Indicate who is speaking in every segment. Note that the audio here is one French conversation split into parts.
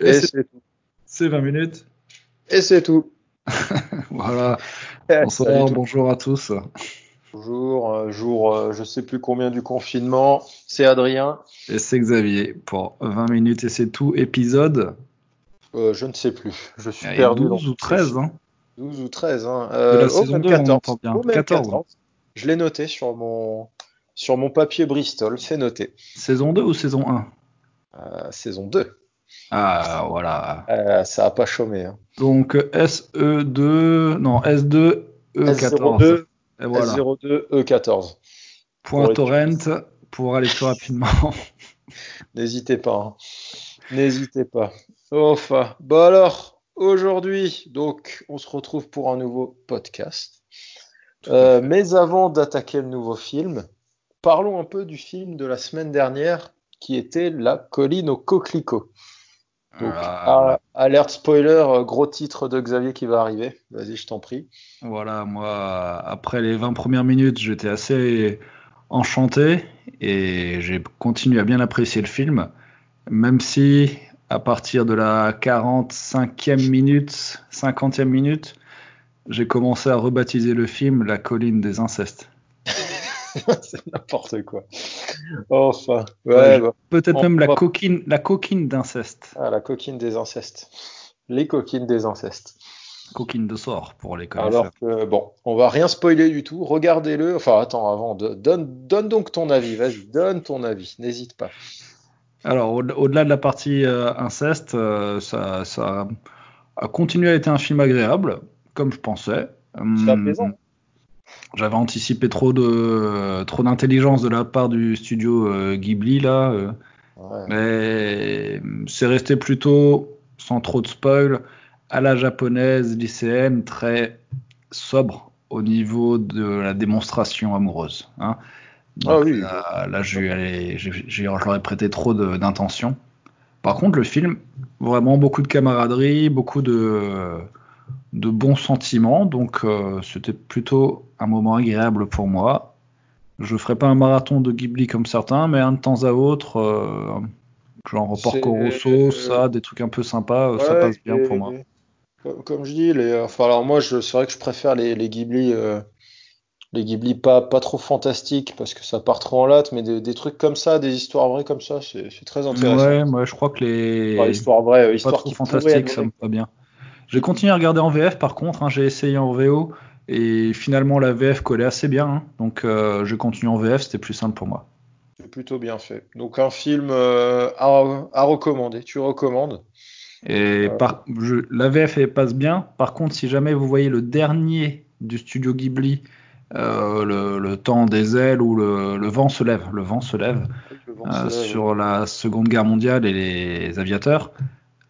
Speaker 1: Et, c'est tout.
Speaker 2: C'est 20 minutes.
Speaker 1: Et c'est tout.
Speaker 2: voilà. Bonsoir, bonjour à tous.
Speaker 1: Bonjour, euh, jour euh, je sais plus combien du confinement. C'est Adrien.
Speaker 2: Et c'est Xavier pour 20 minutes et c'est tout. Épisode
Speaker 1: euh, Je ne sais plus. Je suis perdu.
Speaker 2: 12 ou 13. Hein.
Speaker 1: 12 ou 13. Hein.
Speaker 2: de la saison 2, 14. on bien.
Speaker 1: 14. Je l'ai noté sur mon, sur mon papier Bristol. C'est noté.
Speaker 2: Saison 2 ou saison
Speaker 1: 1 Saison 2.
Speaker 2: Ah, voilà.
Speaker 1: Euh, ça a pas chômé. Hein.
Speaker 2: Donc SE2, non, S2, E14.
Speaker 1: S02, S02, E14.
Speaker 2: Point torrent pour aller plus rapidement.
Speaker 1: N'hésitez pas. Hein. N'hésitez pas. Enfin, bon alors, aujourd'hui, donc, on se retrouve pour un nouveau podcast. Euh, mais avant d'attaquer le nouveau film, parlons un peu du film de la semaine dernière qui était La colline au coquelicot. Donc, alerte spoiler, euh, gros titre de Xavier qui va arriver. Vas-y, je t'en prie.
Speaker 2: Voilà, moi, après les 20 premières minutes, j'étais assez enchanté et j'ai continué à bien apprécier le film, même si à partir de la 45e minute, 50e minute, j'ai commencé à rebaptiser le film La colline des incestes.
Speaker 1: c'est n'importe quoi. Enfin, ouais, bah,
Speaker 2: peut-être même la coquine, la coquine d'inceste.
Speaker 1: Ah, la coquine des incestes. Les coquines des incestes.
Speaker 2: Coquine de sort pour les connaisseurs.
Speaker 1: Alors que bon, on va rien spoiler du tout. Regardez-le. Enfin, attends, avant, donne, donne donc ton avis. Vas-y, donne ton avis. N'hésite pas.
Speaker 2: Alors, au-delà de la partie euh, inceste, euh, ça, ça, a continué à être un film agréable, comme je pensais.
Speaker 1: C'est hum, apaisant.
Speaker 2: J'avais anticipé trop de trop d'intelligence de la part du studio euh, Ghibli là, euh. mais c'est resté plutôt sans trop de spoil à la japonaise lycéenne, très sobre au niveau de la démonstration amoureuse. Hein.
Speaker 1: ah oui.
Speaker 2: Là, là j'aurais prêté trop d'intention. Par contre, le film, vraiment beaucoup de camaraderie, beaucoup de de bons sentiments, donc euh, c'était plutôt un moment agréable pour moi. Je ferai pas un marathon de Ghibli comme certains, mais un de temps à autre, euh, genre Porco Rosso, ça, des trucs un peu sympas, euh, ça passe bien pour moi.
Speaker 1: Comme, je dis, les, enfin alors moi, c'est vrai que je préfère les, les Ghibli, les Ghibli pas, pas trop fantastiques parce que ça part trop en latte, mais des, trucs comme ça, des histoires vraies comme ça, c'est très intéressant.
Speaker 2: Ouais, moi je crois que les
Speaker 1: histoires vraies, histoires
Speaker 2: qui fantastiques, ça me va bien. J'ai continué à regarder en VF par contre, hein, j'ai essayé en VO et finalement la VF collait assez bien, hein. donc euh, je continue en VF, c'était plus simple pour moi.
Speaker 1: C'est plutôt bien fait. Donc un film euh, à, recommander, tu recommandes
Speaker 2: Et euh. la VF passe bien, par contre si jamais vous voyez le dernier du studio Ghibli, le, temps des ailes ou le, vent se lève, le vent se lève, sur la Seconde Guerre mondiale et les aviateurs,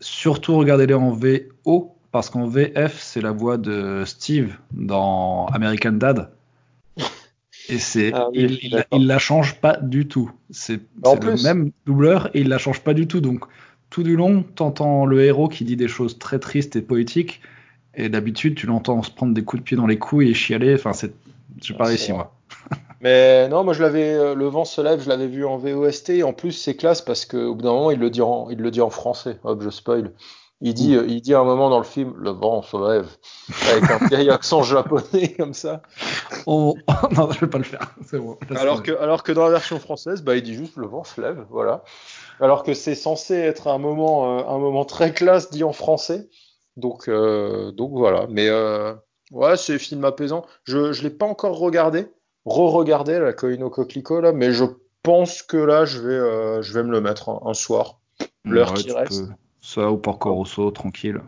Speaker 2: surtout regardez-les en VO parce qu'en VF, c'est la voix de Steve dans American Dad. Et c'est, ah il, la change pas du tout. C'est le même doubleur et il la change pas du tout. Donc, tout du long, t'entends le héros qui dit des choses très tristes et poétiques. Et d'habitude, tu l'entends se prendre des coups de pied dans les couilles et chialer. Enfin, c'est, j'ai pas réussi, moi.
Speaker 1: Mais non, moi je l'avais, euh, le vent se lève, je l'avais vu en VOST. Et en plus, c'est classe parce qu'au bout d'un moment, il le dit en, il le dit en français. Hop, je spoil. Il dit, euh, il dit à un moment dans le film, le vent se lève, avec un vieil accent japonais comme ça.
Speaker 2: Oh, non, je vais pas le faire. Bon,
Speaker 1: alors que, alors que dans la version française, bah, il dit juste le vent se lève, voilà. Alors que c'est censé être un moment, euh, un moment très classe dit en français. Donc, euh, donc voilà. Mais euh, ouais, c'est film apaisant. Je, je l'ai pas encore regardé, re-regardé la Koino Coquelicot là, mais je pense que là, je vais, je vais me le mettre un, soir. L'heure qui reste.
Speaker 2: Ça ou Porco Rosso, tranquille.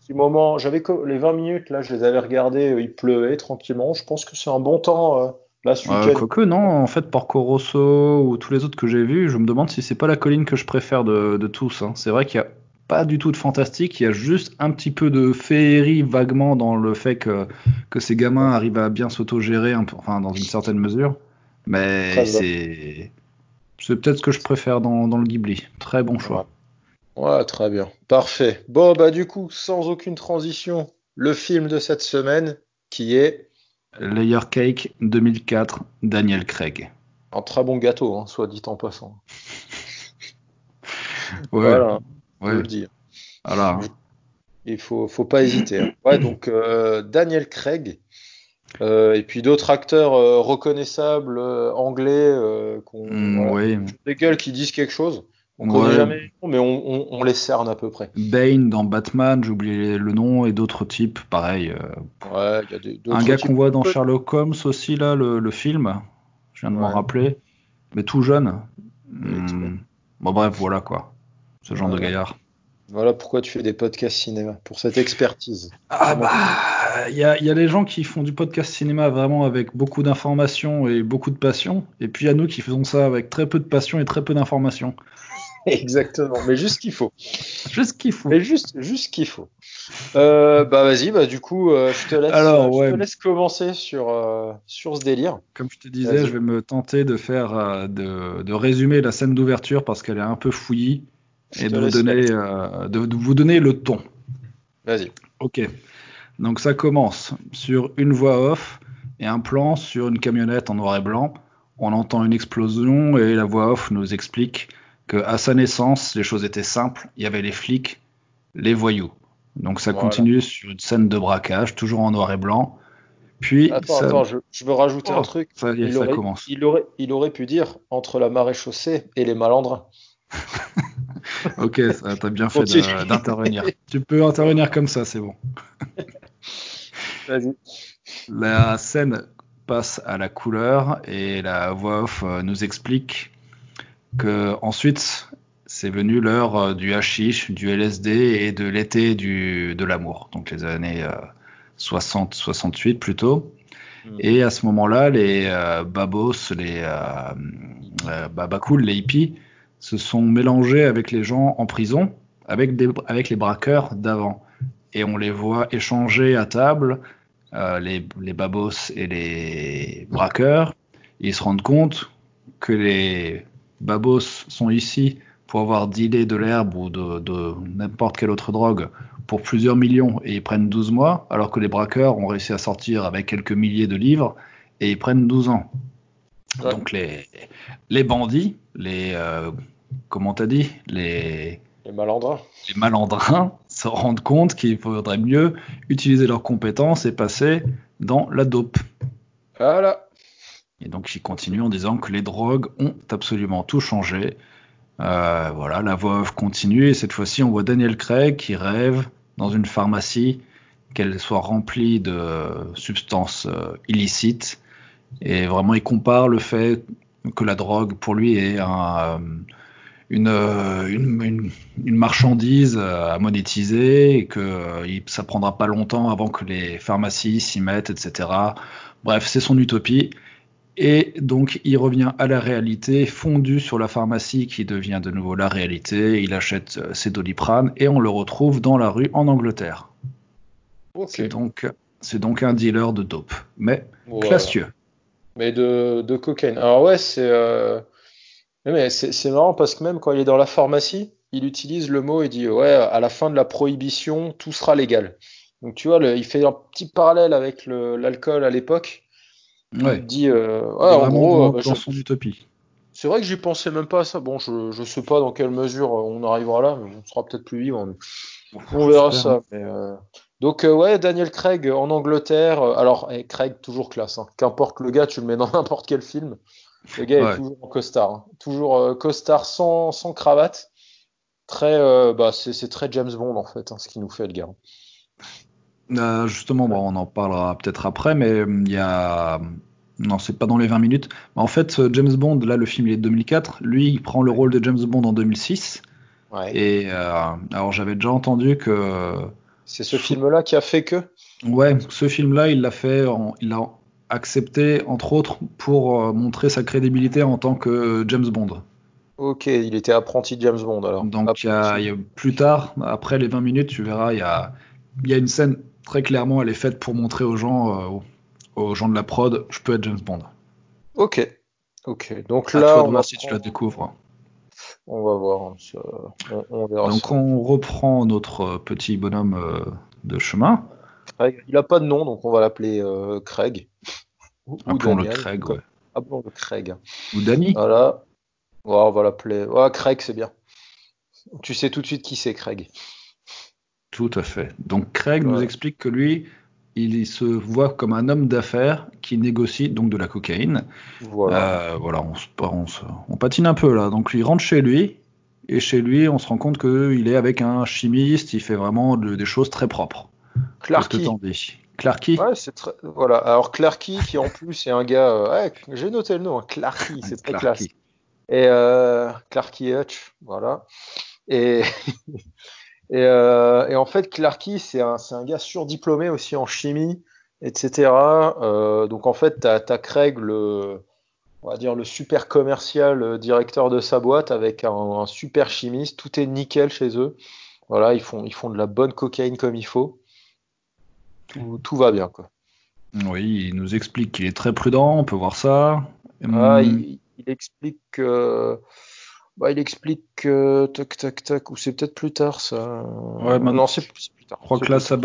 Speaker 1: Petit moment, j'avais les 20 minutes, là, je les avais regardées, euh, il pleuvait tranquillement. Je pense que c'est un bon temps. Euh, là, ce
Speaker 2: quoique, non, en fait, Porco Rosso ou tous les autres que j'ai vus, je me demande si c'est pas la colline que je préfère de, tous. Hein. C'est vrai qu'il y a pas du tout de fantastique, il y a juste un petit peu de féerie vaguement dans le fait que, que ces gamins arrivent à bien s'autogérer, enfin dans une certaine mesure. Mais c'est c'est peut-être ce que je préfère dans, dans le Ghibli. Très bon choix.
Speaker 1: Ouais, très bien. Parfait. Bon, bah du coup, sans aucune transition, le film de cette semaine qui est
Speaker 2: Layer Cake 2004, Daniel Craig.
Speaker 1: Un très bon gâteau, hein, soit dit en passant. voilà, ouais. je le dis. Voilà. Il faut, faut pas hésiter. Hein. Ouais, donc euh, Daniel Craig. Euh, et puis d'autres acteurs euh, reconnaissables anglais euh,
Speaker 2: mm, oui.
Speaker 1: des gueules qui disent quelque chose. On ne connaît jamais, mais on, on, on, les cerne à peu près.
Speaker 2: Bane dans Batman, j'ai oublié le nom, et d'autres types, pareil.
Speaker 1: ouais, y a des,
Speaker 2: un gars qu'on voit dans Sherlock Holmes aussi, là, le, le film. Je viens de ouais. m'en rappeler. Mais tout jeune. Hmm. Bon, bref, voilà quoi. Ce genre de gaillard.
Speaker 1: Voilà pourquoi tu fais des podcasts cinéma, pour cette expertise.
Speaker 2: Ah bah, il y a, y a les gens qui font du podcast cinéma vraiment avec beaucoup d'informations et beaucoup de passion, et puis il y a nous qui faisons ça avec très peu de passion et très peu d'informations.
Speaker 1: Exactement, mais juste ce qu'il faut.
Speaker 2: Juste ce qu'il faut.
Speaker 1: Mais juste, juste ce qu'il faut. Euh, bah vas-y, bah du coup, euh, je te laisse,
Speaker 2: Alors, ouais.
Speaker 1: je te laisse commencer sur euh, sur ce délire.
Speaker 2: Comme je te disais, je vais me tenter de faire de, de résumer la scène d'ouverture parce qu'elle est un peu fouillie et de vous, donner, de, de, vous donner le ton.
Speaker 1: Vas-y.
Speaker 2: Ok. Donc ça commence sur une voix off et un plan sur une camionnette en noir et blanc. On entend une explosion et la voix off nous explique à sa naissance, les choses étaient simples. Il y avait les flics, les voyous. Donc ça voilà. continue sur une scène de braquage, toujours en noir et blanc. Puis
Speaker 1: attends,
Speaker 2: ça...
Speaker 1: attends, je, je, veux rajouter
Speaker 2: oh,
Speaker 1: un truc.
Speaker 2: Ça, il, ça
Speaker 1: aurait,
Speaker 2: commence.
Speaker 1: il, aurait, il aurait pu dire entre la marée chaussée et les malandrins.
Speaker 2: ok, t'as bien fait d'intervenir. tu peux intervenir comme ça, c'est bon.
Speaker 1: Vas-y.
Speaker 2: La scène passe à la couleur et la voix off euh, nous explique que ensuite c'est venu l'heure euh, du hashish, du LSD et de l'été de l'amour, donc les années euh, 60-68 plutôt. Mmh. Et à ce moment-là, les euh, babos, les euh, babacools, les hippies, se sont mélangés avec les gens en prison, avec, des, avec les braqueurs d'avant. Et on les voit échanger à table, euh, les, les babos et les braqueurs. Ils se rendent compte que les babos sont ici pour avoir dealé de l'herbe ou de, de n'importe quelle autre drogue pour plusieurs millions et ils prennent 12 mois, alors que les braqueurs ont réussi à sortir avec quelques milliers de livres et ils prennent 12 ans. Ouais. Donc les, les bandits, les euh, comment t'as dit, les
Speaker 1: les malandrins,
Speaker 2: les malandrins se rendent compte qu'il faudrait mieux utiliser leurs compétences et passer dans la dope.
Speaker 1: Voilà.
Speaker 2: Et donc ils continuent en disant que les drogues ont absolument tout changé. Euh, voilà, la voix off continue et cette fois-ci on voit Daniel Craig qui rêve dans une pharmacie qu'elle soit remplie de substances euh, illicites et vraiment il compare le fait que la drogue pour lui est une, une, une, marchandise à monétiser et que ça prendra pas longtemps avant que les pharmacies s'y mettent, etc. Bref, c'est son utopie. Et donc, il revient à la réalité, fondu sur la pharmacie qui devient de nouveau la réalité. Il achète ses doliprane et on le retrouve dans la rue en Angleterre.
Speaker 1: Okay.
Speaker 2: C'est donc, un dealer de dope, mais voilà. classieux.
Speaker 1: Mais de, de cocaïne. Alors ouais, c'est euh... mais c'est marrant parce que même quand il est dans la pharmacie, il utilise le mot et dit ouais, à la fin de la prohibition, tout sera légal. Donc tu vois, le, il fait un petit parallèle avec l'alcool à l'époque.
Speaker 2: Ouais.
Speaker 1: Il dit euh, en gros,
Speaker 2: dans, bah, dans son utopie.
Speaker 1: C'est vrai que j'y pensais même pas à ça. Bon, je, je sais pas dans quelle mesure on arrivera là, mais on sera peut-être plus. Mais... On verra ça. Mais, euh... Donc euh, ouais, Daniel Craig en Angleterre. Euh, alors hey, Craig toujours classe. Hein. Qu'importe le gars, tu le mets dans n'importe quel film. Le gars ouais. est toujours en costard, hein. toujours euh, costard sans, sans cravate. Très, bah c'est très James Bond en fait, hein, ce qu'il nous fait le gars.
Speaker 2: Euh, justement, bon, on en parlera peut-être après, mais il y a. Non, c'est pas dans les 20 minutes. En fait, James Bond, là, le film il est de 2004. Lui, il prend le rôle de James Bond en 2006.
Speaker 1: Ouais.
Speaker 2: Et euh, alors, j'avais déjà entendu que.
Speaker 1: C'est ce film-là qui a fait que?
Speaker 2: Ouais, ce film-là, il l'a fait, en... il l'a accepté entre autres pour euh, montrer sa crédibilité en tant que James Bond.
Speaker 1: Ok, il était apprenti de James Bond alors.
Speaker 2: Donc, y, a, il y a plus tard, après les 20 minutes, tu verras, il y a, il y a une scène très clairement, elle est faite pour montrer aux gens, euh, aux gens de la prod, je peux être James Bond.
Speaker 1: Ok, ok. Donc là,
Speaker 2: on va si tu la découvres.
Speaker 1: On va voir. Ça, on, on verra
Speaker 2: Donc
Speaker 1: ça.
Speaker 2: on reprend notre petit bonhomme euh, de chemin.
Speaker 1: Craig. Il a pas de nom, donc on va l'appeler euh, Craig.
Speaker 2: Appelons-le Craig, ouais.
Speaker 1: Appelons-le Craig.
Speaker 2: Ou Danny.
Speaker 1: Voilà. Ouais, on va l'appeler. Ouais, Craig, c'est bien. Tu sais tout de suite qui c'est, Craig.
Speaker 2: Tout à fait. Donc Craig nous explique que lui, il se voit comme un homme d'affaires qui négocie donc de la cocaïne. Voilà, euh, voilà on, on, patine un peu là. Donc il rentre chez lui, et chez lui, on se rend compte qu'il est avec un chimiste, il fait vraiment des choses très propres.
Speaker 1: Clarky.
Speaker 2: Clarky?
Speaker 1: Ouais, c'est très... Voilà. Alors Clarky, qui en plus est un gars. Euh, j'ai noté le nom, hein. Clarky, c'est très classe. Et euh, Clarky Hutch, voilà. Et, euh, et, en fait, Clarky, c'est un, un, gars surdiplômé aussi en chimie, etc. Euh, donc en fait, tu as, as, Craig, le, on va dire le super commercial euh, directeur de sa boîte avec un, super chimiste. Tout est nickel chez eux. Voilà, ils font, ils font de la bonne cocaïne comme il faut. Tout, va bien, quoi.
Speaker 2: Oui, il nous explique qu'il est très prudent, on peut voir ça.
Speaker 1: Ah, hum. il, explique que. Bah, il explique que. Tac, tac, tac. Ou c'est peut-être plus tard, ça.
Speaker 2: Ouais, maintenant, c'est plus, tard. Je crois que là, ça,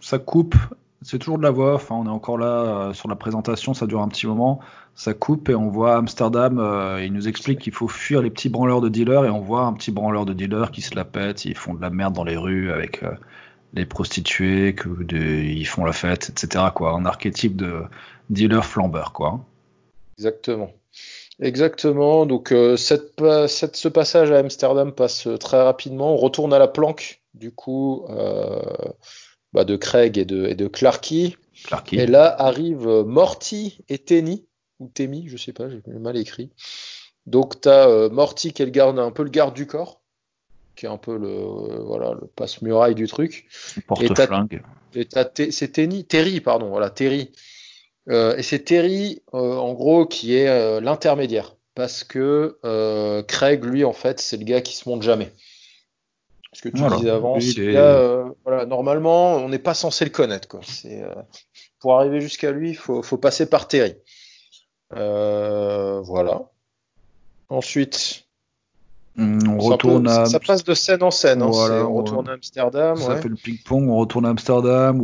Speaker 2: ça coupe. C'est toujours de la voix. Enfin, on est encore là euh, sur la présentation, ça dure un petit moment ça coupe et on voit Amsterdam, euh, il nous explique qu'il faut fuir les petits branleurs de dealers et on voit un petit branleur de dealers qui se la pète, ils font de la merde dans les rues avec euh, les prostituées, que ils font la fête, etc. Quoi, un archétype de dealer flambeur, quoi.
Speaker 1: Exactement. Exactement. Donc euh, cette, cette, ce passage à Amsterdam passe très rapidement. On retourne à la planque, du coup, bah, de Craig et de, et de Clarky. Clarky. Et là arrivent Morty et Tenny ou Temi, je sais pas, j'ai mal écrit. Donc tu as euh, Morty qui est le garde, un peu le garde du corps, qui est un peu le euh, voilà le passe-muraille du truc.
Speaker 2: Porte-flingue.
Speaker 1: Et c'est Terry, pardon, voilà Terry. Euh, et c'est Terry, en gros, qui est l'intermédiaire, parce que Craig, lui, en fait, c'est le gars qui se monte jamais. Ce que tu disais avant, voilà, normalement, on n'est pas censé le connaître. Quoi. pour arriver jusqu'à lui, il faut, faut passer par Terry. Euh, voilà. Ensuite,
Speaker 2: hmm, on retourne à...
Speaker 1: Ça passe de scène en scène. Hein, on retourne à Amsterdam.
Speaker 2: Ça fait le ping-pong, on retourne à Amsterdam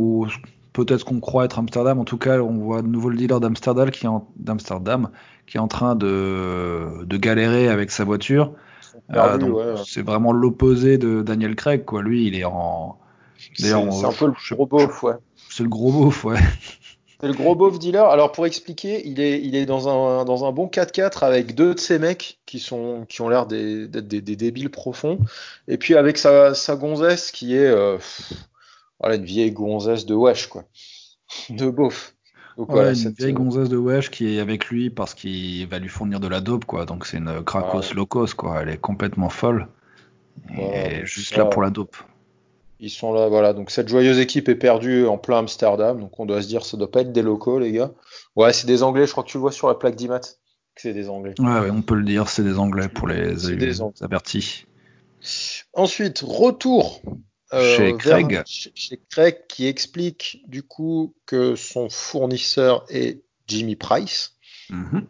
Speaker 2: peut-être qu'on croit être Amsterdam. En tout cas, on voit de nouveau le dealer d'Amsterdam qui, est en... qui est en train de, de galérer avec sa voiture. Euh, c'est vraiment l'opposé de Daniel Craig. Quoi. Lui, il est en.
Speaker 1: C'est un peu le gros beauf, ouais.
Speaker 2: C'est le gros beauf, ouais.
Speaker 1: C'est le gros beauf dealer. Alors pour expliquer, il est, il est dans, un, dans un bon 4x4 avec deux de ses mecs qui, sont, qui ont l'air d'être des, des, débiles profonds. Et puis avec sa, sa gonzesse qui est euh, voilà, une vieille gonzesse de wesh, quoi. De beauf.
Speaker 2: Donc, voilà, une vieille gonzesse de wesh qui est avec lui parce qu'il va lui fournir de la dope, quoi. Donc c'est une Krakos locos, quoi. Elle est complètement folle. Et juste là pour la dope.
Speaker 1: Ils sont là, voilà. Donc cette joyeuse équipe est perdue en plein Amsterdam. Donc on doit se dire, ça doit pas être des locaux, les gars. Ouais, c'est des Anglais. Je crois que tu le vois sur la plaque d'IMAT que c'est des Anglais.
Speaker 2: Ouais, on peut le dire, c'est des Anglais pour les, les avertis.
Speaker 1: Ensuite, retour
Speaker 2: euh, chez Craig.
Speaker 1: chez Craig qui explique du coup que son fournisseur est Jimmy Price.
Speaker 2: Mhm.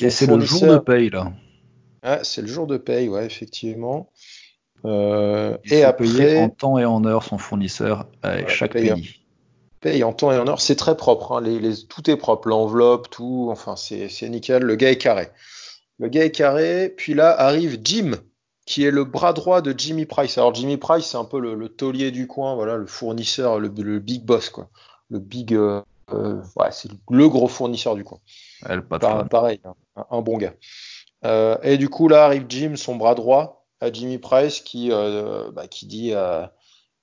Speaker 2: Et c'est le jour de paye là.
Speaker 1: Ah, c'est le jour de paye, ouais, effectivement. Euh, et après, payer
Speaker 2: en temps et en heure son fournisseur à chaque pays.
Speaker 1: Paye en temps et en heure, c'est très propre. Hein. Les, tout est propre, l'enveloppe, tout. Enfin, c'est nickel. Le gars est carré. Le gars est carré. Puis là arrive Jim, qui est le bras droit de Jimmy Price. Alors Jimmy Price, c'est un peu le, taulier du coin, voilà, le fournisseur, le, big boss, quoi. Le big, euh, euh, ouais, c'est le gros fournisseur du coin.
Speaker 2: Elle,
Speaker 1: pareil, un, un, bon gars. Euh, et du coup là arrive Jim, son bras droit, à Jimmy Price qui, euh, bah, qui dit,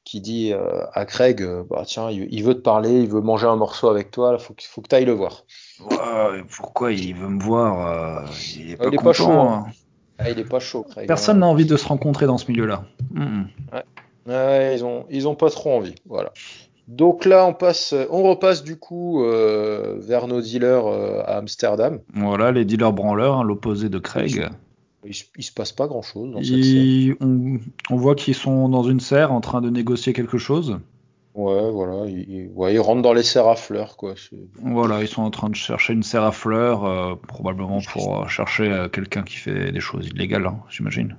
Speaker 1: qui dit à Craig bah, tiens, il, veut te parler, il veut manger un morceau avec toi, il faut, faut que tu ailles le voir.
Speaker 2: pourquoi il veut me voir
Speaker 1: Il est pas, il chaud. Hein. Hein. Ah, il est pas chaud, Craig.
Speaker 2: Personne n'a envie de se rencontrer dans ce milieu-là.
Speaker 1: Ouais. ils ont, ils ont pas trop envie. Voilà. Donc là, on passe, on repasse du coup euh, vers nos dealers à Amsterdam.
Speaker 2: Voilà, les dealers branleurs, hein, l'opposé de Craig.
Speaker 1: Il, ne se passe pas grand chose dans
Speaker 2: cette On, on, voit qu'ils sont dans une serre en train de négocier quelque chose.
Speaker 1: Ouais, voilà, ils, rentrent dans les serres à fleurs, quoi.
Speaker 2: Voilà, ils sont en train de chercher une serre à fleurs, euh, probablement pour chercher euh, quelqu'un qui fait des choses illégales, hein, j'imagine.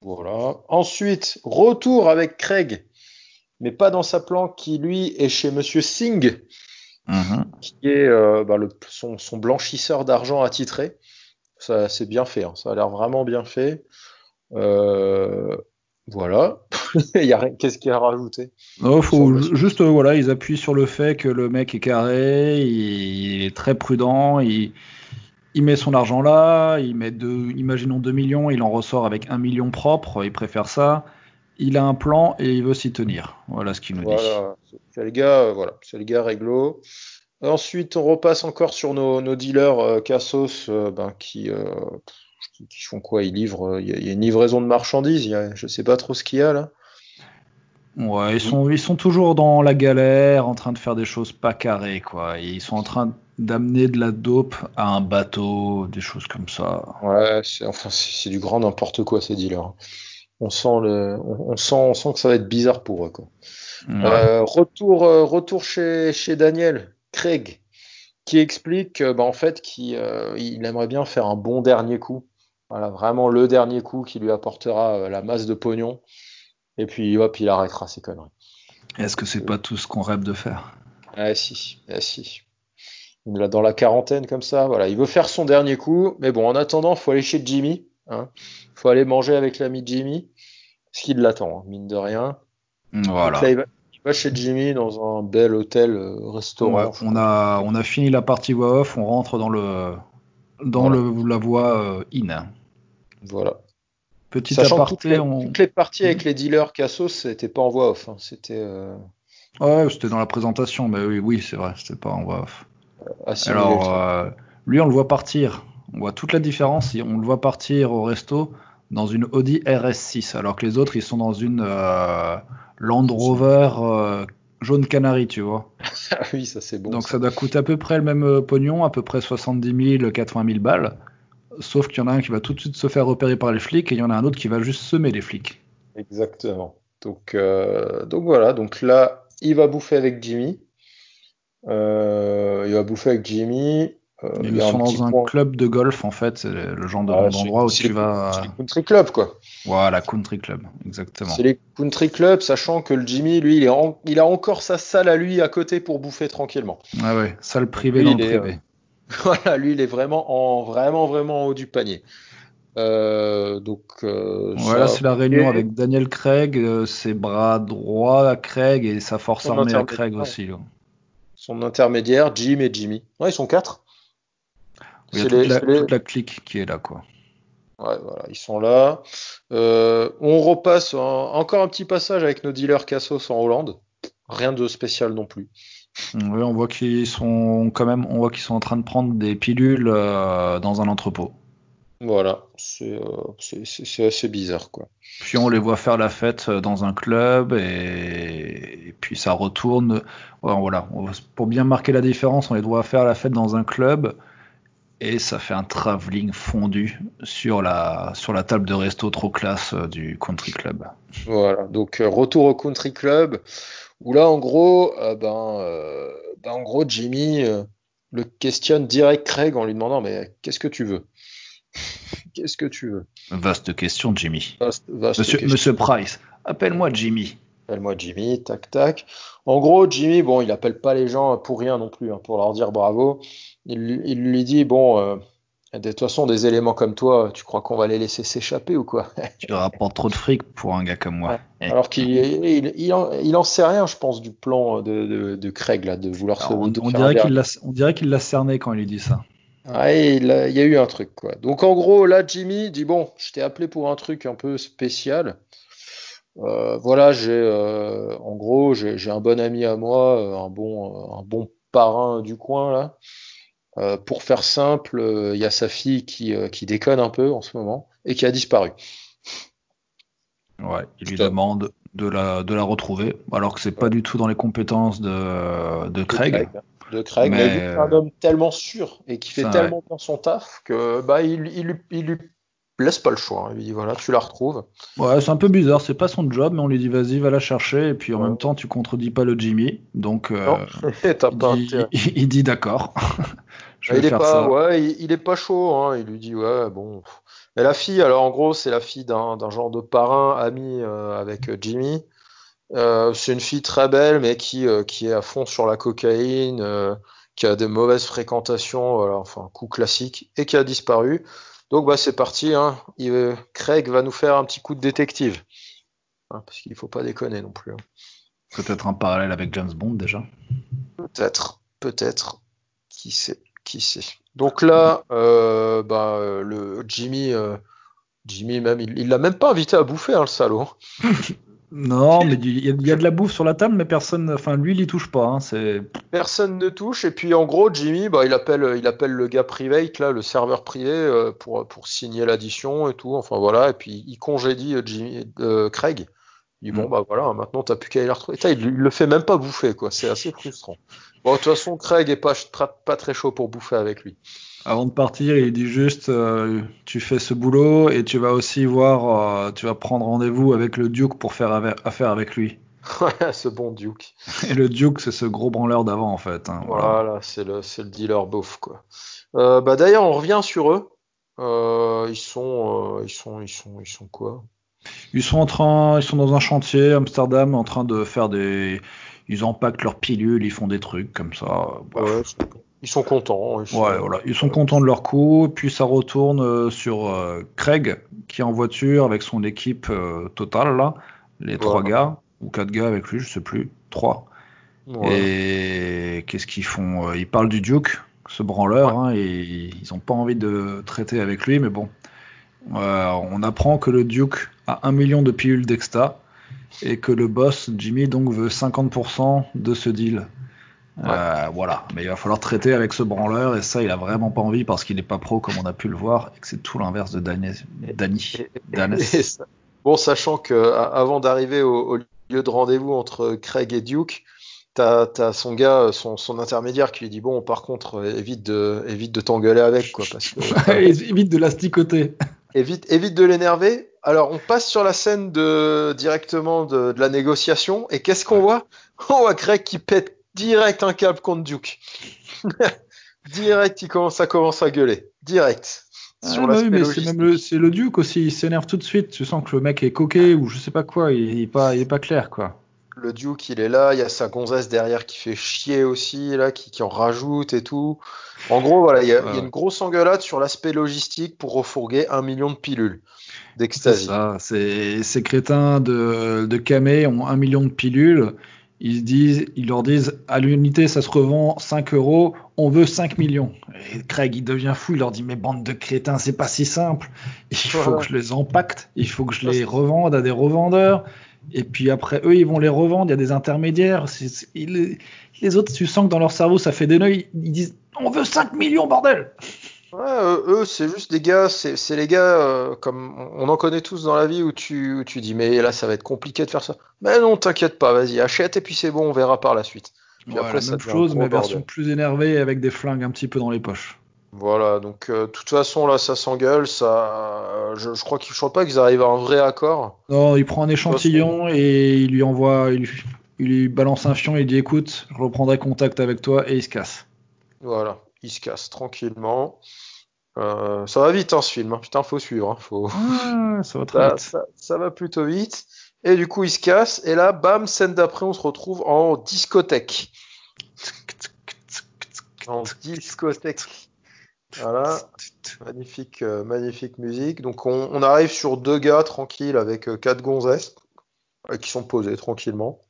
Speaker 1: Voilà. Ensuite, retour avec Craig, mais pas dans sa planque, qui lui est chez Monsieur Singh, mm-hmm. qui est euh, bah, le, son, son, blanchisseur d'argent attitré. Ça, c'est bien fait, hein. ça a l'air vraiment bien fait. Voilà. Qu'est-ce qu'il y a à rajouter
Speaker 2: Non, faut juste voilà, ils appuient sur le fait que le mec est carré, il, est très prudent, il, il met son argent là, il met deux, imaginons 2 millions, il en ressort avec 1 million propre, il préfère ça. Il a un plan et il veut s'y tenir. Voilà ce qu'il nous
Speaker 1: voilà. dit. C'est le gars, euh, voilà, c'est le gars réglo. Ensuite, on repasse encore sur nos, dealers euh, Cassos, euh, ben, qui, qui, font quoi? Ils livrent. Il y, a une livraison de marchandises. Y a, je sais pas trop ce qu'il y a là.
Speaker 2: Ouais, ils sont, ils sont toujours dans la galère, en train de faire des choses pas carrées, quoi. Ils sont en train d'amener de la dope à un bateau, des choses comme ça.
Speaker 1: Ouais, c'est, enfin, c'est du grand n'importe quoi, ces dealers. On sent, le, on, sent, on sent que ça va être bizarre pour eux, quoi. Euh, retour, euh, retour chez, chez Daniel, Craig, qui explique bah, en fait qu'il euh, il aimerait bien faire un bon dernier coup. Voilà, vraiment le dernier coup qui lui apportera la masse de pognon. Et puis hop, il arrêtera ses conneries.
Speaker 2: Est-ce que c'est pas tout ce qu'on rêve de faire?
Speaker 1: Ah si, ah si. Il est dans la quarantaine comme ça, voilà. Il veut faire son dernier coup, mais bon, en attendant, faut aller chez Jimmy. Hein. Faut aller manger avec l'ami Jimmy, ce qu'il l'attend, hein, mine de rien.
Speaker 2: Voilà.
Speaker 1: il, va, chez Jimmy dans un bel hôtel euh, restaurant.
Speaker 2: on a on a fini la partie voix off, on rentre dans le dans le la voix euh, in.
Speaker 1: Voilà.
Speaker 2: Petit aparté,
Speaker 1: toutes les, on... toutes les parties avec les dealers Cassos, c'était pas en voix off. Hein. C'était. Euh...
Speaker 2: Ouais, c'était dans la présentation, mais oui, oui c'est vrai, c'était pas en voix off. Alors, euh, lui, on le voit partir. On voit toute la différence. On le voit partir au resto dans une Audi RS6, alors que les autres, ils sont dans une euh, Land Rover euh, jaune canari, tu vois.
Speaker 1: ah oui, ça c'est bon.
Speaker 2: Donc ça. ça. doit coûter à peu près le même pognon, à peu près 70 000, 80 000 balles. Sauf qu'il y en a un qui va tout de suite se faire repérer par les flics et il y en a un autre qui va juste semer les flics.
Speaker 1: Exactement. Donc, euh, donc voilà, donc là, il va bouffer avec Jimmy. Euh, il va bouffer avec Jimmy.
Speaker 2: Euh, ils sont dans un club de golf en fait, c'est le genre ah, d'endroit où tu vas.
Speaker 1: C'est country club quoi.
Speaker 2: Voilà, country club, exactement.
Speaker 1: C'est les country clubs, sachant que le Jimmy, lui, il, est il a encore sa salle à lui à côté pour bouffer tranquillement.
Speaker 2: Ah ouais, salle privée dans le privé.
Speaker 1: Voilà, lui, il est vraiment en vraiment vraiment en haut du panier. Euh, donc
Speaker 2: euh, voilà, c'est la réunion avec Daniel Craig, euh, ses bras droits à Craig et sa force armée à Craig aussi.
Speaker 1: Son intermédiaire, Jim et Jimmy. Ouais, ils sont quatre.
Speaker 2: Il y a toute, la, toute, la, clique qui est là, quoi.
Speaker 1: Ouais, voilà, ils sont là. on repasse encore un petit passage avec nos dealers Cassos en Hollande. Rien de spécial non plus.
Speaker 2: Oui, on voit qu'ils sont quand même, on voit qu'ils sont en train de prendre des pilules euh, dans un entrepôt.
Speaker 1: Voilà, c'est euh, assez bizarre quoi.
Speaker 2: Puis on les voit faire la fête euh, dans un club et, puis ça retourne. voilà, pour bien marquer la différence, on les voit faire la fête dans un club et ça fait un travelling fondu sur la sur la table de resto trop classe du country club.
Speaker 1: Voilà, donc retour au country club où là, en gros, euh, ben, euh, ben, en gros, Jimmy euh, le questionne direct Craig en lui demandant mais qu'est-ce que tu veux? Qu'est-ce que tu veux?
Speaker 2: Vaste question, Jimmy. monsieur, Price, appelle-moi Jimmy.
Speaker 1: Appelle-moi Jimmy, tac tac. En gros, Jimmy, bon, il appelle pas les gens pour rien non plus, hein, pour leur dire bravo. Il, il lui dit bon, de toute façon, des éléments comme toi, tu crois qu'on va les laisser s'échapper ou quoi?
Speaker 2: Tu rapportes trop de fric pour un gars comme moi.
Speaker 1: Alors qu'il il, il, en, sait rien, je pense, du plan de, de, Craig, là, de vouloir se.
Speaker 2: On, on, dirait qu'il on dirait qu'il l'a cerné quand il lui dit ça.
Speaker 1: Ouais, il, y a eu un truc, quoi. Donc en gros, là, Jimmy dit Bon, je t'ai appelé pour un truc un peu spécial. Euh, voilà, j'ai. Euh, en gros, j'ai un bon ami à moi, euh, un bon, un bon parrain du coin, là. Euh, pour faire simple, euh, il y a sa fille qui, euh, qui, déconne un peu en ce moment et qui a disparu.
Speaker 2: Ouais, il lui demande de la, de la retrouver, alors que c'est pas du tout dans les compétences de, de Craig.
Speaker 1: De Craig, mais, c'est un homme tellement sûr et qui fait tellement bien son taf que bah, il, il, il, lui laisse pas le choix. Hein. Il dit voilà, tu la retrouves.
Speaker 2: Ouais, c'est un peu bizarre, c'est pas son job, mais on lui dit vas-y, va la chercher. Et puis en même temps, tu contredis pas le Jimmy. Donc il, dit, d'accord.
Speaker 1: il est pas, ouais, il, est pas chaud. Hein. Il lui dit ouais, bon. Et la fille, alors en gros, c'est la fille d'un genre de parrain ami euh, avec euh, Jimmy. Euh, c'est une fille très belle, mais qui, qui est à fond sur la cocaïne, qui a des mauvaises fréquentations, voilà, enfin coup classique, et qui a disparu. Donc bah c'est parti, hein. Craig va nous faire un petit coup de détective. Hein, parce qu'il faut pas déconner non plus. Hein.
Speaker 2: Peut-être un parallèle avec James Bond déjà.
Speaker 1: Peut-être, peut-être. Qui sait, qui sait. Donc là, euh, bah, le Jimmy, euh, Jimmy même, il l'a même pas invité à bouffer, hein, le salaud.
Speaker 2: Non, mais il y, a de la bouffe sur la table, mais personne, enfin lui, il y touche pas. Hein, c'est...
Speaker 1: Personne ne touche. Et puis en gros, Jimmy, bah, il appelle, il appelle le gars privé, là, le serveur privé, euh, pour pour signer l'addition et tout. Enfin voilà. Et puis il congédie euh, Jimmy, euh, Craig. Il dit bon mm. bah voilà, maintenant t'as plus qu'à aller retrouver. Il, il, le fait même pas bouffer quoi. C'est assez frustrant. Bon de toute façon, Craig est pas pas très chaud pour bouffer avec lui.
Speaker 2: Avant de partir, il dit juste euh, tu fais ce boulot et tu vas aussi voir, euh, tu vas prendre rendez-vous avec le Duke pour faire affaire avec lui.
Speaker 1: Ce bon Duke.
Speaker 2: Et le Duke, c'est ce gros branleur d'avant en fait. Hein,
Speaker 1: voilà, c'est le, le, dealer beauf quoi. Euh, bah d'ailleurs, on revient sur eux. ils sont, ils sont, ils sont, ils sont quoi?
Speaker 2: Ils sont en train, ils sont dans un chantier Amsterdam, en train de faire des, ils empaquent leurs pilules, ils font des trucs comme ça.
Speaker 1: Ouais, ils sont contents.
Speaker 2: Ils sont... Ouais, voilà. Ils sont contents de leur coup. Puis ça retourne euh, sur euh, Craig, qui est en voiture avec son équipe euh, totale, là. Les trois gars, ou quatre gars avec lui, je sais plus. Trois. Et qu'est-ce qu'ils font Ils parlent du Duke, ce branleur, hein, et ils n'ont pas envie de traiter avec lui, mais bon. on apprend que le Duke a un million de pilules d'exta et que le boss, Jimmy, donc veut 50% de ce deal. Euh, voilà, mais il va falloir traiter avec ce branleur et ça, il a vraiment pas envie parce qu'il n'est pas pro comme on a pu le voir et que c'est tout l'inverse de Danny.
Speaker 1: bon, sachant que avant d'arriver au, lieu de rendez-vous entre Craig et Duke, t'as as son gars, son, son, intermédiaire qui lui dit bon, par contre, évite de, évite de t'engueuler avec quoi, parce que
Speaker 2: évite de l'asticoter.
Speaker 1: Évite, évite de l'énerver. Alors, on passe sur la scène de directement de, de la négociation et qu'est-ce qu'on voit? On voit Craig qui pète direct un câble contre Duke. direct, il commence, ça commence à gueuler. Direct.
Speaker 2: Ah, bah mais c'est même le, c'est le Duke aussi, il s'énerve tout de suite. Tu sens que le mec est coquet ou je sais pas quoi, il, est pas, il est pas clair quoi.
Speaker 1: Le Duke, il est là, il y a sa gonzesse derrière qui fait chier aussi, là, qui, qui en rajoute et tout. En gros, voilà, il y a, il y a une grosse engueulade sur l'aspect logistique pour refourguer un million de pilules d'ecstasy.
Speaker 2: C'est ces crétins de, de Kamé ont un million de pilules ils disent, ils leur disent à l'unité ça se revend 5 euros, on veut 5 millions. Et Craig il devient fou, il leur dit mais bande de crétins, c'est pas si simple. Il faut que je les empacte, il faut que je les revende à des revendeurs. Et puis après eux ils vont les revendre, il y a des intermédiaires. les autres tu sens que dans leur cerveau ça fait des nœuds, ils disent on veut 5 millions bordel.
Speaker 1: Ouais, euh, eux, c'est juste des gars, c'est les gars, euh, comme on en connaît tous dans la vie, où tu, tu dis, mais là, ça va être compliqué de faire ça. Mais non, t'inquiète pas, vas-y, achète et puis c'est bon, on verra par la suite.
Speaker 2: Puis après, la même chose, mais version plus énervée avec des flingues un petit peu dans les poches.
Speaker 1: Voilà, donc euh, de toute façon, là, ça s'engueule, ça, je, je crois qu'ils, crois pas qu'ils arrivent à un vrai accord.
Speaker 2: Non, il prend un échantillon et il lui envoie, il lui, il lui balance un fion et il dit, écoute, je reprendrai contact avec toi et il se casse.
Speaker 1: Voilà il se casse tranquillement. Euh, ça va vite hein, ce film, hein. putain faut suivre, hein. faut...
Speaker 2: ça, va très
Speaker 1: vite. Ça, va plutôt vite. Et du coup il se casse, et là, bam, scène d'après, on se retrouve en discothèque. en discothèque. Voilà, magnifique, euh, magnifique musique. Donc on, arrive sur deux gars tranquilles avec euh, quatre gonzesses qui sont posés tranquillement.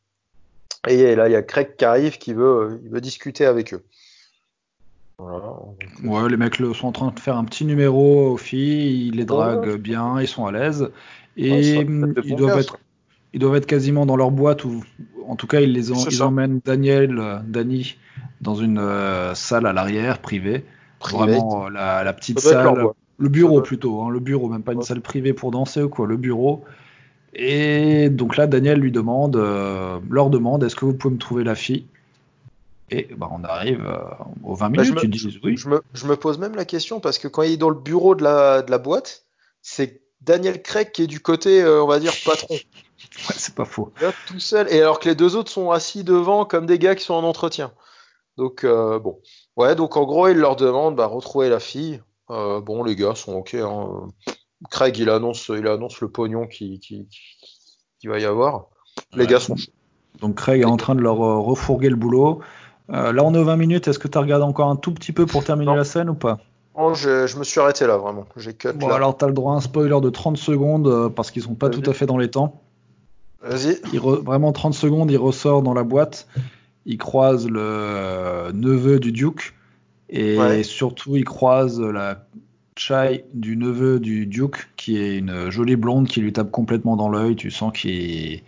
Speaker 1: Et là il y a Craig qui arrive qui veut, il veut discuter avec eux.
Speaker 2: Ouais, les mecs sont en train de faire un petit numéro aux filles, ils les draguent bien, ils sont à l'aise. Et ils, doivent être, ils doivent être quasiment dans leur boîte, ou en tout cas, ils, les ils emmènent Daniel, euh, Danny, dans une euh, salle à l'arrière, privée. Vraiment euh, la, petite salle, le bureau plutôt, hein, le bureau, même pas une salle privée pour danser ou quoi, le bureau. Et donc là, Daniel lui demande, leur demande, est-ce que vous pouvez me trouver la fille? Et bah, on arrive euh, aux 20 bah, minutes, tu dis oui.
Speaker 1: Je me, je me, pose même la question parce que quand il est dans le bureau de la, de la boîte, c'est Daniel Craig qui est du côté, euh, on va dire, patron.
Speaker 2: ouais, c'est pas faux.
Speaker 1: Là, tout seul, et alors que les deux autres sont assis devant comme des gars qui sont en entretien. Donc, euh, bon. Ouais, donc en gros, il leur demande, bah, retrouver la fille. bon, les gars sont ok. Hein. Craig, il annonce, il annonce le pognon qui, qui, qui, va y avoir. Les gars sont
Speaker 2: Donc Craig est en train de leur refourguer le boulot. Euh, là, on est aux 20 minutes. Est-ce que tu regardes encore un tout petit peu pour terminer la scène ou pas?
Speaker 1: Oh, je, je, me suis arrêté là, vraiment. J'ai cut.
Speaker 2: Bon, alors, tu as le droit à un spoiler de 30 secondes euh, parce qu'ils sont pas tout à fait dans les temps.
Speaker 1: Vas-y.
Speaker 2: Vraiment 30 secondes, il ressort dans la boîte. Il croise le neveu du Duke. Et surtout, il croise la chai du neveu du Duke, qui est une jolie blonde qui lui tape complètement dans l'œil. Tu sens qu'il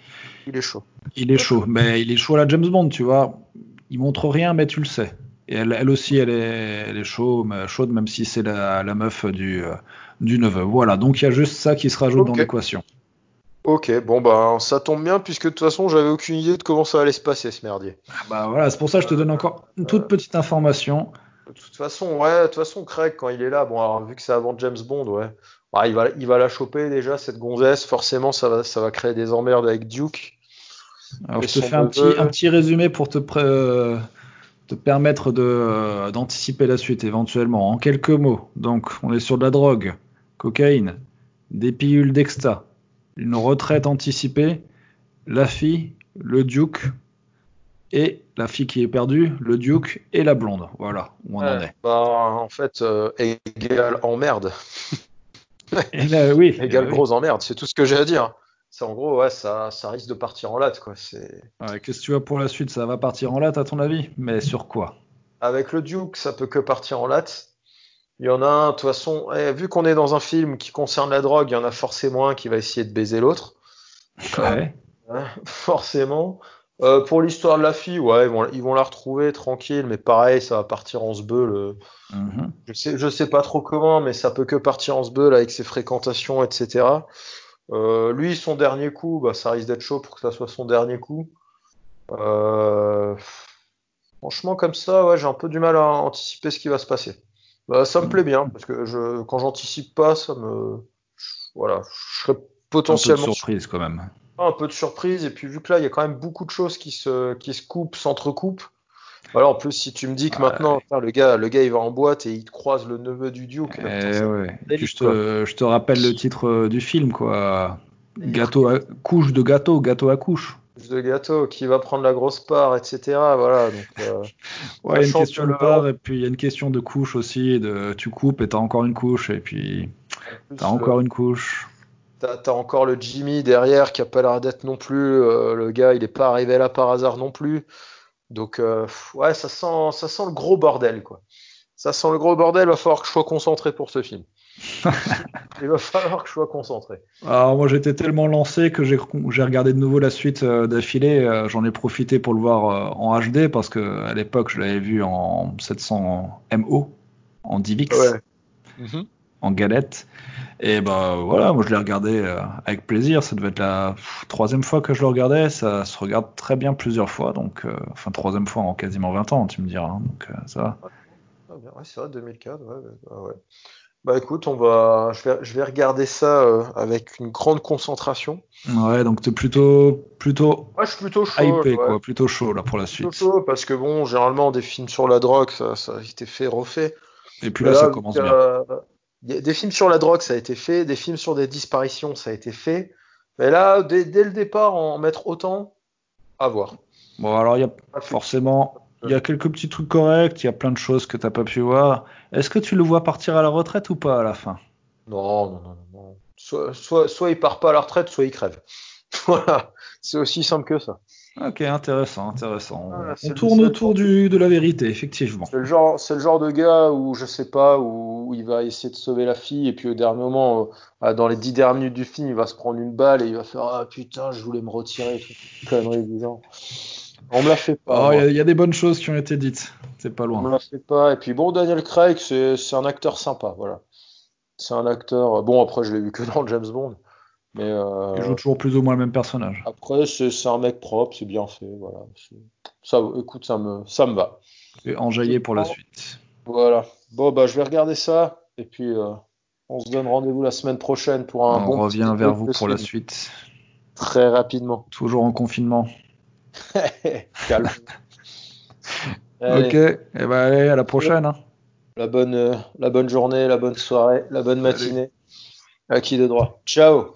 Speaker 1: il est chaud.
Speaker 2: Il est chaud. Mais il est chaud à la James Bond, tu vois. Il montre rien, mais tu le sais. Et elle, aussi, elle est, elle est chaude, chaude, même si c'est la, meuf du, euh, du neveu. Voilà, donc il y a juste ça qui se rajoute dans l'équation.
Speaker 1: Ok, bon bah ça tombe bien puisque de toute façon j'avais aucune idée de comment ça allait se passer ce merdier.
Speaker 2: Ah bah voilà, c'est pour ça que je te donne encore une toute petite information.
Speaker 1: De toute façon, ouais, de toute façon Craig quand il est là, bon alors vu que c'est avant James Bond, ouais, bah, il va, il va la choper déjà cette gonzesse. Forcément, ça va, ça va créer des emmerdes avec Duke.
Speaker 2: Alors je te fais un petit, un petit résumé pour te pré te permettre euh, d'anticiper la suite éventuellement. En quelques mots, donc on est sur de la drogue, cocaïne, des pilules d'exta, une retraite anticipée, la fille, le duke et la fille qui est perdue, le duke et la blonde. Voilà où on en est.
Speaker 1: Bah, en fait, euh, égal emmerde.
Speaker 2: oui.
Speaker 1: Égal gros emmerde, c'est tout ce que j'ai à dire c'est en gros, ouais, ça, ça risque de partir en latte, quoi. C'est...
Speaker 2: Qu'est-ce que tu as pour la suite? Ça va partir en latte, à ton avis? Mais sur quoi?
Speaker 1: Avec le Duke, ça peut que partir en latte. Il y en a un, de toute façon, eh, vu qu'on est dans un film qui concerne la drogue, il y en a forcément un qui va essayer de baiser l'autre.
Speaker 2: Ouais.
Speaker 1: forcément. Euh, pour l'histoire de la fille, ouais, ils vont, ils vont, la retrouver tranquille, mais pareil, ça va partir en sbeul. Mm je, sais, je sais pas trop comment, mais ça peut que partir en sbeul avec ses fréquentations, etc. Euh, lui, son dernier coup, bah, ça risque d'être chaud pour que ça soit son dernier coup. Euh, franchement, comme ça, ouais, j'ai un peu du mal à anticiper ce qui va se passer. Bah, ça me plaît bien parce que je, quand j'anticipe pas, ça me, voilà, je serais potentiellement
Speaker 2: un peu de surprise quand même.
Speaker 1: Un peu de surprise et puis vu que là, il y a quand même beaucoup de choses qui se, qui se coupent, s'entrecoupent. Voilà, en plus, si tu me dis que maintenant, le gars, le gars, il va en boîte et il croise le neveu du Duke.
Speaker 2: Eh ouais. je, te, je, te, rappelle le titre euh, du film, quoi. Gâteau à, couche de gâteau, gâteau à couche.
Speaker 1: Couche de gâteau, qui va prendre la grosse part, etc. Voilà. Donc,
Speaker 2: euh, ouais, il y a une question de part et puis il y a une question de couche aussi. De, tu coupes et t'as encore une couche et puis t'as encore une couche.
Speaker 1: T'as encore le Jimmy derrière qui a pas l'air d'être non plus. Euh, le gars, il est pas arrivé là par hasard non plus. Donc, euh, ouais, ça sent, ça sent le gros bordel, quoi. Ça sent le gros bordel, il va falloir que je sois concentré pour ce film. il va falloir que je sois concentré.
Speaker 2: Alors, moi, j'étais tellement lancé que j'ai regardé de nouveau la suite euh, d'affilée. Euh, j'en ai profité pour le voir en HD parce que à l'époque, je l'avais vu en 700 MO, en DivX, ouais. Mhm. En galette. Et bah voilà, moi je l'ai regardé euh, avec plaisir. Ça devait être la troisième fois que je le regardais. Ça se regarde très bien plusieurs fois. Donc, euh, enfin, troisième fois en quasiment 20 ans, tu me diras. Hein, donc, euh, ça va.
Speaker 1: Ouais, c'est vrai, 2004. Ouais, ouais. Bah écoute, on va, je vais, je vais regarder ça avec une grande concentration.
Speaker 2: Ouais, donc t'es plutôt, plutôt.
Speaker 1: Ouais, je suis plutôt chaud.
Speaker 2: Hypé, quoi, plutôt chaud là pour la suite.
Speaker 1: Plutôt chaud parce que bon, généralement des films sur la drogue, ça, ça a été fait, refait.
Speaker 2: Et puis là, ça commence bien.
Speaker 1: Des films sur la drogue, ça a été fait. Des films sur des disparitions, ça a été fait. Mais là, dès, le départ, en mettre autant, à voir.
Speaker 2: Bon, alors, il y a forcément, il y a quelques petits trucs corrects. Il y a plein de choses que tu n'as pas pu voir. Est-ce que tu le vois partir à la retraite ou pas à la fin?
Speaker 1: Non, non, non, non. Soit, soit, soit il part pas à la retraite, soit il crève. voilà. C'est aussi simple que ça.
Speaker 2: Ok, intéressant, intéressant. on tourne autour du, de la vérité, effectivement.
Speaker 1: C'est le genre, c'est le genre de gars où je sais pas où, il va essayer de sauver la fille et puis au dernier moment, euh, dans les dix dernières minutes du film, il va se prendre une balle et il va faire ah putain, je voulais me retirer, connerie disant. On me la fait pas.
Speaker 2: Oh, il y, a des bonnes choses qui ont été dites, c'est pas loin.
Speaker 1: On me la fait pas. Et puis bon, Daniel Craig, c'est, c'est un acteur sympa, voilà. C'est un acteur. Bon après, je l'ai vu que dans James Bond. Mais euh,
Speaker 2: il joue toujours plus ou moins le même personnage.
Speaker 1: Après, c'est un mec propre, c'est bien fait. Voilà. Ça, écoute, ça me, ça me va.
Speaker 2: Et enjaillé pour la suite.
Speaker 1: Voilà. Bon, bah, je vais regarder ça. Et puis, euh, on se donne rendez-vous la semaine prochaine pour un
Speaker 2: on bon. Revient vers vous pour la suite.
Speaker 1: Très rapidement.
Speaker 2: Toujours en confinement.
Speaker 1: Calme.
Speaker 2: ok. Et eh ben, allez, à la prochaine. Hein.
Speaker 1: La bonne, euh, la bonne journée, la bonne soirée, la bonne matinée. À qui de droit? Ciao.